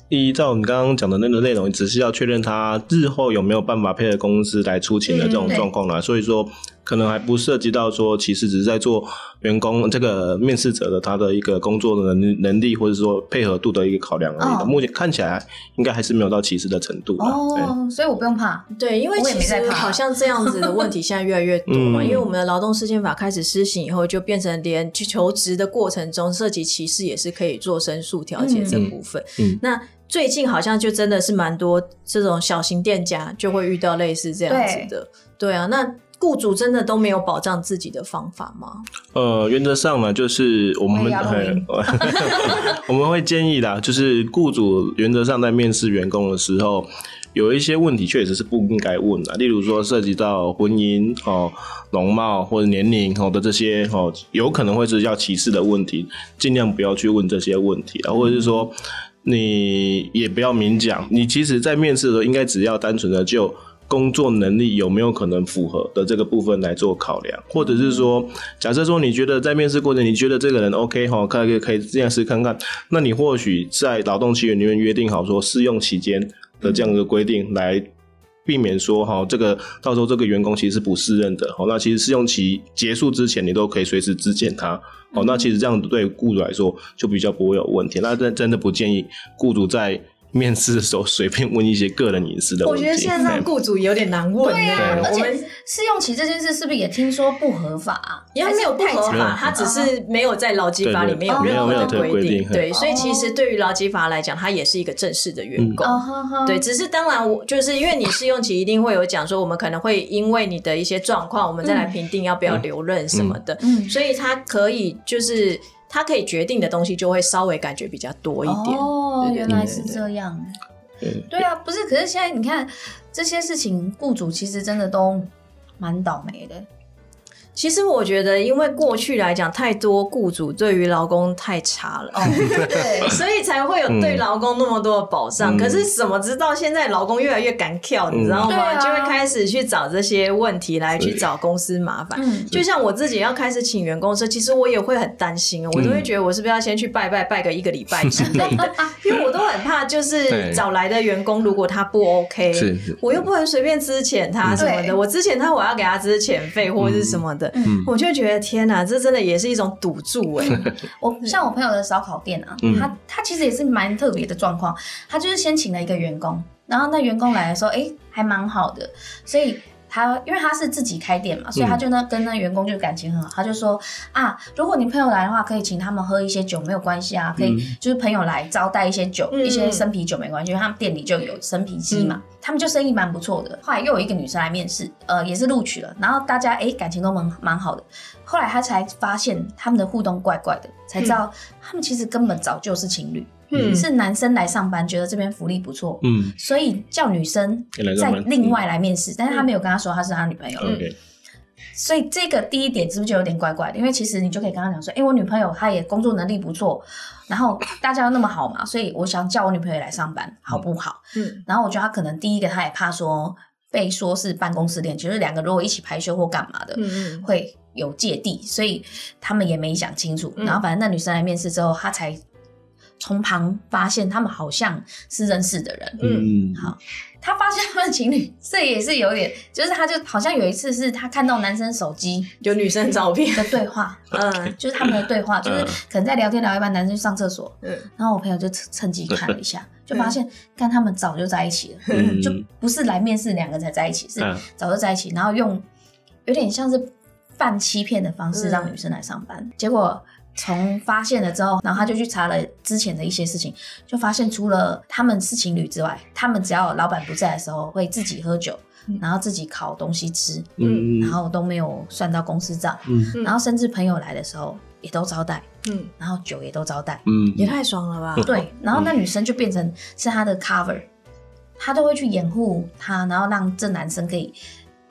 依照你刚刚讲的那个内容，只是要确认他日后有没有办法配合公司来出勤的这种状况啦。所以说，可能还不涉及到说其实，只是在做员工这个面试者的他的一个工作的能能力或者说配合度的一个考量而已。目前看起来应该还是没有到歧视的程度哦，所以我不用怕。对，因为其实好像这样子的问题现在越来越多嘛，因为我们的劳动事件法开始施行以后，就变成连去求职的过程中涉及歧视也是可以做申诉调解这部分。那最近好像就真的是蛮多这种小型店家就会遇到类似这样子的，对啊，那雇主真的都没有保障自己的方法吗？呃，原则上呢，就是我们会 我们会建议的，就是雇主原则上在面试员工的时候，有一些问题确实是不应该问的，例如说涉及到婚姻哦、容貌或者年龄哦的这些哦，有可能会是要歧视的问题，尽量不要去问这些问题啊，或者是说。你也不要明讲，你其实，在面试的时候，应该只要单纯的就工作能力有没有可能符合的这个部分来做考量，或者是说，假设说你觉得在面试过程，你觉得这个人 OK 哈，可以可以这样试看看，那你或许在劳动契约里面约定好说试用期间的这样一个规定，来避免说哈，这个到时候这个员工其实是不适任的，好，那其实试用期结束之前，你都可以随时支见他。哦，那其实这样对雇主来说就比较不会有问题。那真真的不建议雇主在。面试的时候随便问一些个人隐私的问题，我觉得现在让雇主有点难问。对啊，而且试用期这件事是不是也听说不合法？因为没有不合法，它只是没有在劳基法里面有任何的规定。对，所以其实对于劳基法来讲，它也是一个正式的员工。对，只是当然我就是因为你试用期一定会有讲说，我们可能会因为你的一些状况，我们再来评定要不要留任什么的。嗯，所以它可以就是。他可以决定的东西就会稍微感觉比较多一点哦，原来是这样。对啊，不是，可是现在你看这些事情，雇主其实真的都蛮倒霉的。其实我觉得，因为过去来讲，太多雇主对于劳工太差了，哦对，所以才会有对劳工那么多的保障。可是怎么知道现在劳工越来越敢跳，你知道吗？就会开始去找这些问题来去找公司麻烦。就像我自己要开始请员工的时候，其实我也会很担心，我都会觉得我是不是要先去拜拜拜个一个礼拜之类的，因为我都很怕，就是找来的员工如果他不 OK，我又不能随便支遣他什么的。我支遣他，我要给他支遣费或者是什么的。嗯，我就觉得天哪，这真的也是一种赌注哎！我像我朋友的烧烤店啊，他他其实也是蛮特别的状况，他就是先请了一个员工，然后那员工来的时候，哎，还蛮好的，所以。他因为他是自己开店嘛，所以他就那跟那员工就感情很好。他就说啊，如果你朋友来的话，可以请他们喝一些酒，没有关系啊，可以就是朋友来招待一些酒，一些生啤酒没关系，因为他们店里就有生啤机嘛。他们就生意蛮不错的。后来又有一个女生来面试，呃，也是录取了。然后大家哎感情都蛮蛮好的。后来他才发现他们的互动怪怪的，才知道他们其实根本早就是情侣。嗯，是男生来上班，觉得这边福利不错，嗯，所以叫女生再另外来面试，但是他没有跟他说他是他女朋友，嗯，所以这个第一点是不是就有点怪怪的？因为其实你就可以跟他讲说，哎，我女朋友她也工作能力不错，然后大家那么好嘛，所以我想叫我女朋友来上班，好不好？嗯，然后我觉得他可能第一个他也怕说被说是办公室恋，就是两个如果一起排休或干嘛的，嗯嗯，会有芥蒂，所以他们也没想清楚，然后反正那女生来面试之后，他才。从旁发现他们好像是认识的人，嗯，好，他发现他们情侣，这也是有点，就是他就好像有一次是他看到男生手机有女生照片。的对话，嗯，就是他们的对话，就是可能在聊天聊一半，男生去上厕所，嗯，然后我朋友就趁机看了一下，就发现看他们早就在一起了，嗯。就不是来面试两个才在一起，是早就在一起，然后用有点像是半欺骗的方式让女生来上班，结果。从发现了之后，然后他就去查了之前的一些事情，就发现除了他们是情侣之外，他们只要老板不在的时候会自己喝酒，然后自己烤东西吃，嗯，然后都没有算到公司账，嗯，然后甚至朋友来的时候也都招待，嗯，然后酒也都招待，嗯，也太爽了吧？对，然后那女生就变成是他的 cover，他都会去掩护他，然后让这男生可以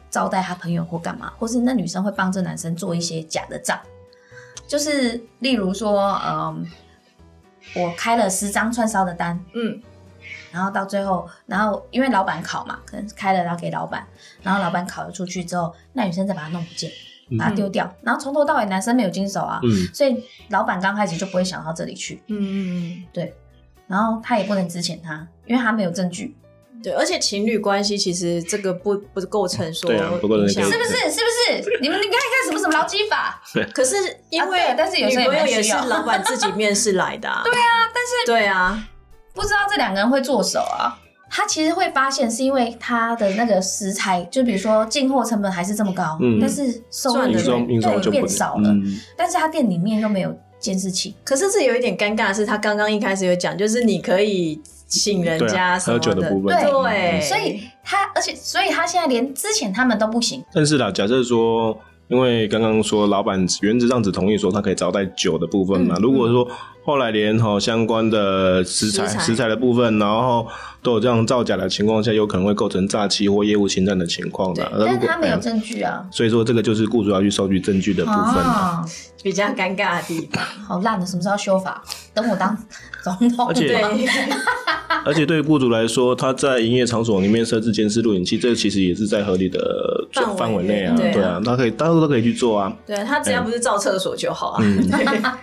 招待他朋友或干嘛，或是那女生会帮这男生做一些假的账。就是例如说，嗯，我开了十张串烧的单，嗯，然后到最后，然后因为老板烤嘛，可能开了然后给老板，然后老板烤了出去之后，那女生再把它弄不见，把它丢掉，然后从头到尾男生没有经手啊，所以老板刚开始就不会想到这里去，嗯嗯嗯，对，然后他也不能支遣他，因为他没有证据，对，而且情侣关系其实这个不不构成说对啊不构成影响是不是？是不是？你们你看一看什么什么劳基法？可是 因为、啊但是有时候也女朋友也是老板自己面试来的、啊，对啊，但是对啊，不知道这两个人会做手啊。他其实会发现，是因为他的那个食材，就比如说进货成本还是这么高，嗯但是收入对就变少了，嗯但是他店里面又没有监视器，可是这有一点尴尬的是，他刚刚一开始有讲，就是你可以请人家什么喝酒的部分。对。对，所以他而且所以他现在连之前他们都不行，但是啦，假设说，因为刚刚说老板原则上只同意说他可以招待酒的部分嘛，嗯如果说后来连哈相关的食材食材的部分，然后都有这样造假的情况下，有可能会构成诈欺或业务侵占的情况的。但是他没有哎证据啊。所以说这个就是雇主要去收集证据的部分。啊，比较尴尬的地方。好烂的，什么时候修法？等我当总统。而且对，而且对雇主来说，他在营业场所里面设置监视录影器，这个其实也是在合理的范围内啊，对啊他可以，大家都可以去做啊。对他只要不是造厕所就好啊。嗯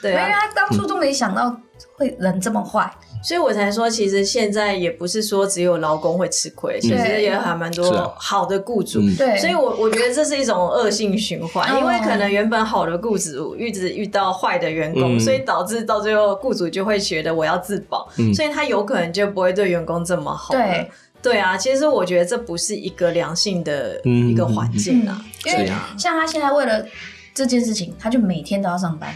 对因为啊，他当初都没想到会人这么坏，所以我才说，其实现在也不是说只有劳工会吃亏，其实也还蛮是多啊。好的雇主。嗯。对，所以我，我觉得这是一种恶性循环，哦。因为可能原本好的雇主一直遇到坏的员工，嗯。所以导致到最后雇主就会觉得我要自保，嗯。所以他有可能就不会对员工这么好了。对，对啊，其实我觉得这不是一个良性的嗯一个环境啊。因为像他现在为了这件事情，他就每天都要上班，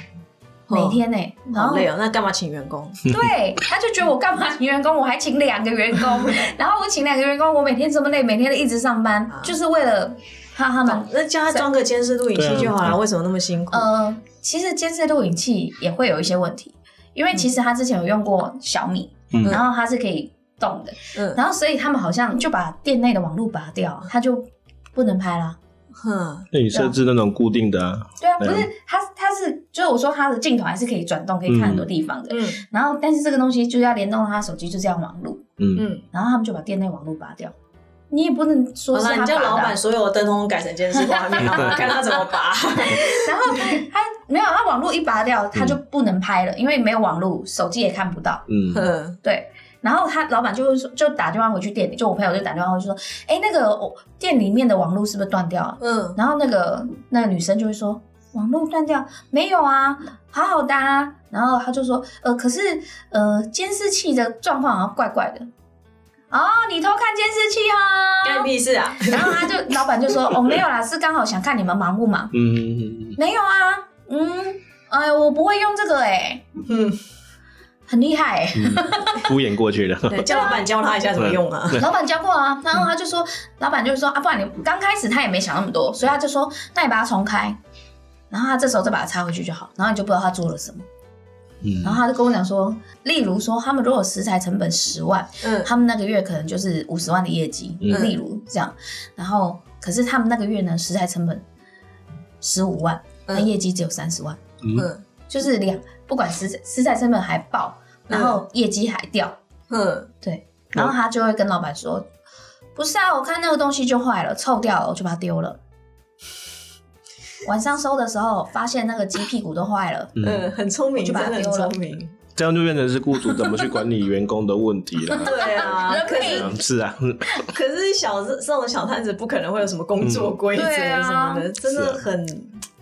每天呢、然后好累哦，那干嘛请员工？对，他就觉得我干嘛？请员工，我还请两个员工，然后我请两个员工，我每天这么累，每天都一直上班，啊。就是为了哈他们。那叫他装个监视录影器就好了，啊为什么那么辛苦？呃，其实监视录影器也会有一些问题，因为其实他之前有用过小米，嗯。然后它是可以动的，嗯。然后所以他们好像就把店内的网络拔掉，他就不能拍了。哼，那你设置那种固定的啊，对啊，不是它，它是就是我说它的镜头还是可以转动，可以看很多地方的。嗯然后，但是这个东西就是要联动他手机，就是要网路。嗯，嗯，然后他们就把店内网路拔掉。你也不能说好了，是他你叫老板所有的灯通改成监视画面，然 后看他怎么拔。然后他没有，他网络一拔掉，他就不能拍了，因为没有网络，手机也看不到。嗯，对，然后他老板就会说，就打电话回去店里，就我朋友就打电话回去说，哎，那个我店里面的网络是不是断掉了？嗯，然后那个那个女生就会说，网络断掉没有啊，好好的啊。然后他就说，呃，可是呃，监视器的状况好像怪怪的。哦，你偷看监视器干哈、屁事啊！然后他就老板就说，哦，没有啦，是刚好想看你们忙不忙。嗯嗯嗯没有啊，嗯，哎，我不会用这个哎、嗯，很厉害敷衍过去了。对，叫老板教他一下怎么用啊。老板教过啊，然后他就说，老板就说啊，不然你刚开始他也没想那么多，所以他就说，那你把它重开，然后他这时候再把它插回去就好，然后你就不知道他做了什么。嗯。然后他就跟我讲说，例如说他们如果食材成本十万，嗯。他们那个月可能就是五十万的业绩，嗯。例如这样，然后可是他们那个月呢，食材成本十五万，那嗯业绩只有三十万，嗯。嗯。就是两不管食食材成本还爆，然后业绩还掉，嗯，对，然后他就会跟老板说，不是啊，我看那个东西就坏了，臭掉了，我就把它丢了。晚上收的时候，发现那个鸡屁股都坏了，嗯，很聪明，就把的很丢了聪明。这样就变成是雇主怎么去管理员工的问题了。对啊，可是嗯是啊，嗯 可是小这种小摊子不可能会有什么工作规则什么的，真的很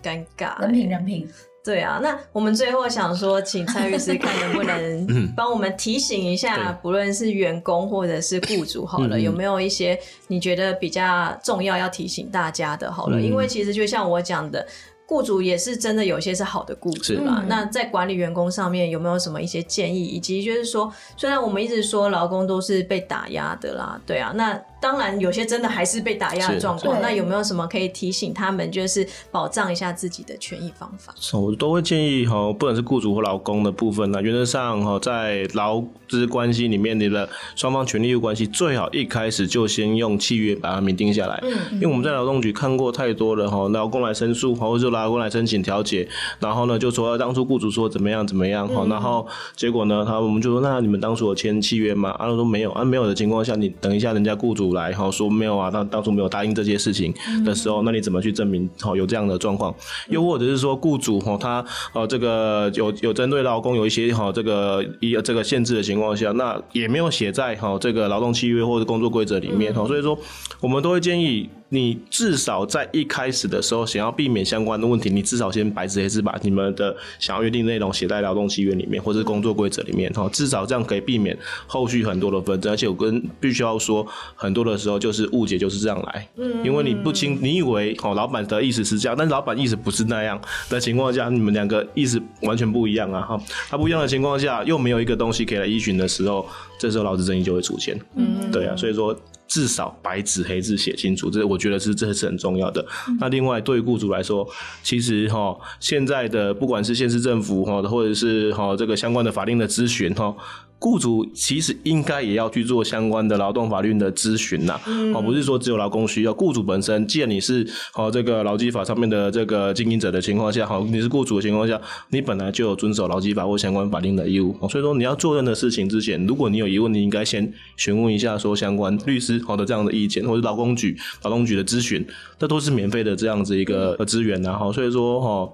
尴尬。人品人品。对啊，那我们最后想说，请蔡律师 看能不嗯能帮我们提醒一下，对不论是员工或者是雇主，好了，有没有一些你觉得比较重要要提醒大家的？好了，嗯因为其实就像我讲的。雇主也是真的有些是好的雇主啦。那在管理员工上面有没有什么一些建议，以及就是说，虽然我们一直说劳工都是被打压的啦，对啊，那当然有些真的还是被打压的状况。那有没有什么可以提醒他们，就是保障一下自己的权益方法？我都会建议哈，不管是雇主或劳工的部分呢，原则上哈，在劳资关系里面，你的双方权利义务关系最好一开始就先用契约把它明定下来。嗯因为我们在劳动局看过太多了哈，劳工来申诉，或者就劳工来申请调解，然后呢就说当初雇主说怎么样怎么样哈，然后结果呢，他我们就说那你们当初有签契约吗？啊，说没有啊，没有的情况下，你等一下人家雇主主来哈说没有啊，当当初没有答应这些事情的时候，那你怎么去证明好有这样的状况？又或者是说雇主哈他呃这个有有针对劳工有一些哈这个一这个限制的情况下，那也没有写在哈这个劳动契约或者工作规则里面哈，所以说我们都会建议。你至少在一开始的时候，想要避免相关的问题，你至少先白纸黑字把你们的想要约定内容写在劳动契约里面，或者工作规则里面，哈，至少这样可以避免后续很多的纷争。而且我跟必须要说，很多的时候就是误解就是这样来，嗯，因为你不清，你以为哦老板的意思是这样，但是老板意思不是那样的情况下，你们两个意思完全不一样啊，哈，他不一样的情况下，又没有一个东西可以来依循的时候，这时候劳资争议就会出现，嗯，对啊，所以说。至少白纸黑字写清楚，这我觉得是这是很重要的。那另外对雇主来说，其实哈现在的不管是县市政府哈，或者是哈这个相关的法令的咨询哈。雇主其实应该也要去做相关的劳动法律的咨询呐，哦，不是说只有劳工需要，雇主本身，既然你是好这个劳基法上面的这个经营者的情况下，好，你是雇主的情况下，你本来就有遵守劳基法或相关法令的义务，所以说你要做任何事情之前，如果你有疑问，你应该先询问一下说相关律师好的这样的意见，或者劳工局劳动局的咨询，这都是免费的这样子一个资源呐，好，所以说哈。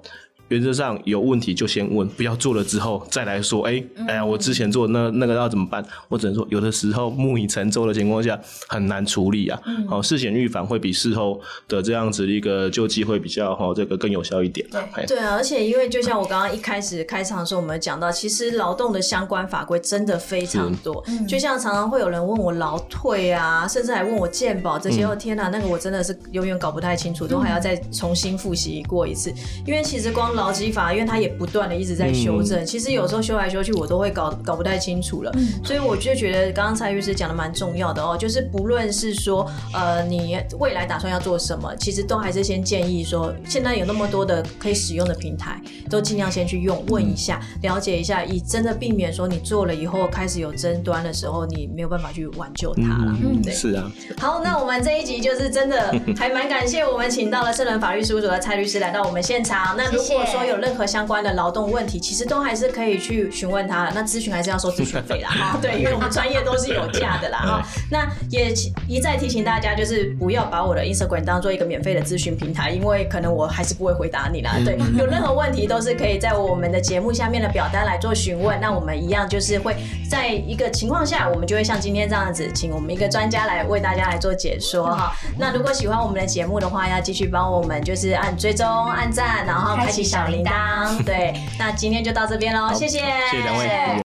原则上有问题就先问，不要做了之后再来说。哎，哎呀，我之前做那那个要怎么办？我只能说，有的时候木已成舟的情况下很难处理啊。好，事前预防会比事后的这样子一个救济会比较哈，这个更有效一点。对对啊，而且因为就像我刚刚一开始开场的时候，我们讲到，其实劳动的相关法规真的非常多。就像常常会有人问我劳退啊，甚至还问我健保这些。哦天哪，那个我真的是永远搞不太清楚，都还要再重新复习过一次。因为其实光劳基法，因为它也不断的一直在修正，其实有时候修来修去，我都会搞搞不太清楚了。所以我就觉得刚刚蔡律师讲的蛮重要的哦，就是不论是说呃你未来打算要做什么，其实都还是先建议说，现在有那么多的可以使用的平台，都尽量先去用，问一下，了解一下，以真的避免说你做了以后开始有争端的时候，你没有办法去挽救它了。嗯，是啊。好，那我们这一集就是真的还蛮感谢我们请到了圣人法律事务所的蔡律师来到我们现场。那如果说有任任何相关的劳动问题，其实都还是可以去询问他的。那咨询还是要收咨询费啦，哈，对，因为我们专业都是有价的啦，哈。那也一再提醒大家，就是不要把我的 Instagram 当做一个免费的咨询平台，因为可能我还是不会回答你啦。对，有任何问题都是可以在我们的节目下面的表单来做询问。那我们一样就是会在一个情况下，我们就会像今天这样子，请我们一个专家来为大家来做解说哈。那如果喜欢我们的节目的话，要继续帮我们就是按追踪、按赞，然后开启小铃铛。对，那今天就到这边喽，谢谢，谢谢两位。